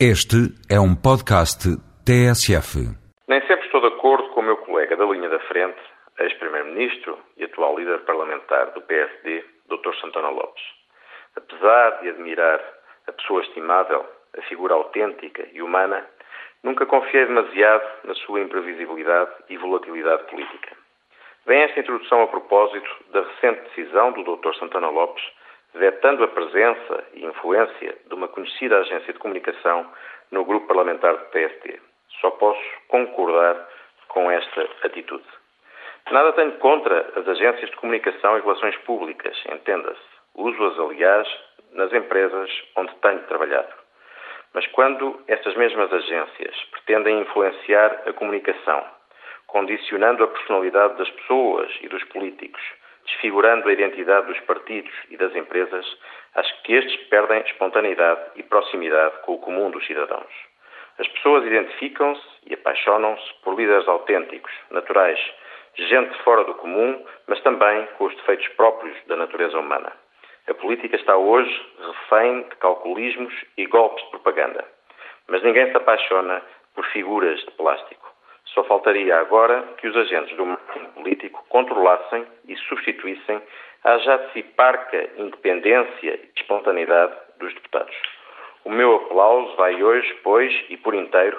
Este é um podcast TSF. Nem sempre estou de acordo com o meu colega da linha da frente, ex-primeiro-ministro e atual líder parlamentar do PSD, Dr. Santana Lopes. Apesar de admirar a pessoa estimável, a figura autêntica e humana, nunca confiei demasiado na sua imprevisibilidade e volatilidade política. Vem esta introdução a propósito da recente decisão do Dr. Santana Lopes vetando a presença e influência de uma conhecida agência de comunicação no grupo parlamentar do PSD. Só posso concordar com esta atitude. Nada tenho contra as agências de comunicação e relações públicas, entenda-se. Uso-as, aliás, nas empresas onde tenho trabalhado. Mas quando estas mesmas agências pretendem influenciar a comunicação, condicionando a personalidade das pessoas e dos políticos, desfigurando a identidade dos partidos e das empresas, acho que estes perdem espontaneidade e proximidade com o comum dos cidadãos. As pessoas identificam-se e apaixonam-se por líderes autênticos, naturais, gente fora do comum, mas também com os defeitos próprios da natureza humana. A política está hoje refém de calculismos e golpes de propaganda. Mas ninguém se apaixona por figuras de plástico. Só faltaria agora que os agentes do marketing político controlassem e substituíssem a já de si parca independência e espontaneidade dos deputados. O meu aplauso vai hoje, pois, e por inteiro,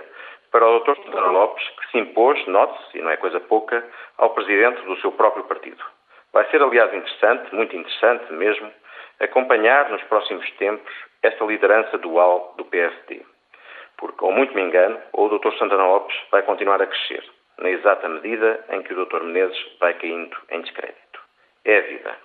para o Dr. Santana Lopes, que se impôs, note-se, e não é coisa pouca, ao presidente do seu próprio partido. Vai ser, aliás, interessante, muito interessante mesmo, acompanhar nos próximos tempos esta liderança dual do PSD porque, ou muito me engano, ou o Dr. Santana Lopes vai continuar a crescer, na exata medida em que o Dr. Menezes vai caindo em descrédito. É a vida.